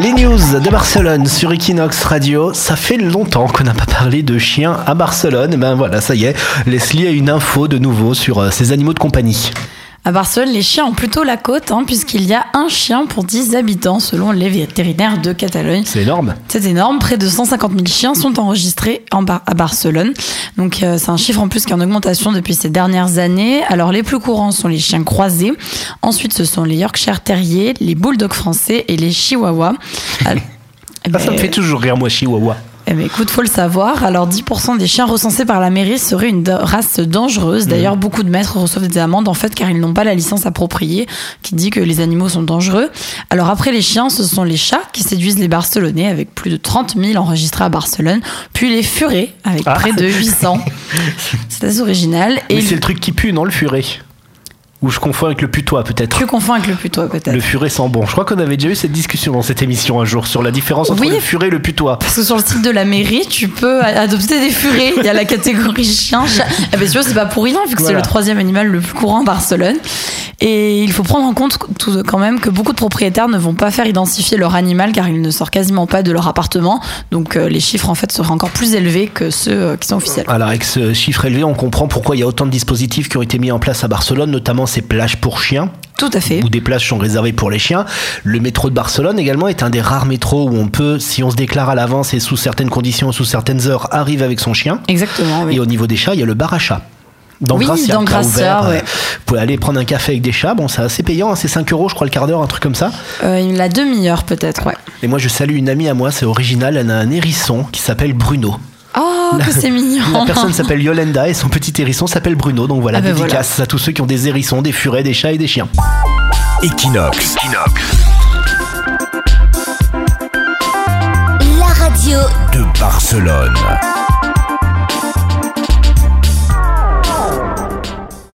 Les news de Barcelone sur Equinox Radio. Ça fait longtemps qu'on n'a pas parlé de chiens à Barcelone. Ben voilà, ça y est. Leslie a une info de nouveau sur euh, ces animaux de compagnie. À Barcelone, les chiens ont plutôt la côte, hein, puisqu'il y a un chien pour 10 habitants, selon les vétérinaires de Catalogne. C'est énorme. C'est énorme. Près de 150 000 chiens sont enregistrés en Bar- à Barcelone. Donc, euh, c'est un chiffre en plus qui est en augmentation depuis ces dernières années. Alors, les plus courants sont les chiens croisés. Ensuite, ce sont les Yorkshire Terriers, les Bulldogs français et les Chihuahuas. Ah, ça me ben, fait toujours rire, moi, Chihuahua. Eh ben, écoute, faut le savoir. Alors, 10% des chiens recensés par la mairie seraient une race dangereuse. D'ailleurs, beaucoup de maîtres reçoivent des amendes en fait car ils n'ont pas la licence appropriée qui dit que les animaux sont dangereux. Alors après les chiens, ce sont les chats qui séduisent les Barcelonais avec plus de 30 000 enregistrés à Barcelone, puis les furets avec Ah. près de 800. C'est assez original. Mais Et c'est le truc qui pue, non, le furet? Ou je confonds avec le putois, peut-être. tu confonds avec le putois peut-être. Le furet sent bon. Je crois qu'on avait déjà eu cette discussion dans cette émission un jour sur la différence entre Oui. le furet et le putois. Parce que sur le site de la mairie, tu peux adopter des furets. Il y a la catégorie chien, chat. Eh bien sûr, c'est pas pour rien, vu que c'est le troisième animal le plus courant à Barcelone. Et il faut prendre en compte tout, quand même que beaucoup de propriétaires ne vont pas faire identifier leur animal car il ne sort quasiment pas de leur appartement. Donc euh, les chiffres en fait seraient encore plus élevés que ceux euh, qui sont officiels. Alors avec ce chiffre élevé, on comprend pourquoi il y a autant de dispositifs qui ont été mis en place à Barcelone, notamment ces plages pour chiens, Tout à fait. où des plages sont réservées pour les chiens. Le métro de Barcelone également est un des rares métros où on peut, si on se déclare à l'avance et sous certaines conditions, sous certaines heures, arriver avec son chien. Exactement. oui. Et au niveau des chats, il y a le bar à chats. Dans Oui, Gracia, dans Gracia, ouvert, euh, ouais. Vous pouvez aller prendre un café avec des chats. Bon, c'est assez payant, hein, c'est 5 euros, je crois, le quart d'heure, un truc comme ça. Euh, la demi-heure peut-être, ouais. Et moi, je salue une amie à moi, c'est original. Elle a un hérisson qui s'appelle Bruno. Oh, que c'est mignon. La personne s'appelle Yolanda et son petit hérisson s'appelle Bruno. Donc voilà, Ah ben dédicace à tous ceux qui ont des hérissons, des furets, des chats et des chiens. Equinox. La radio De Barcelone.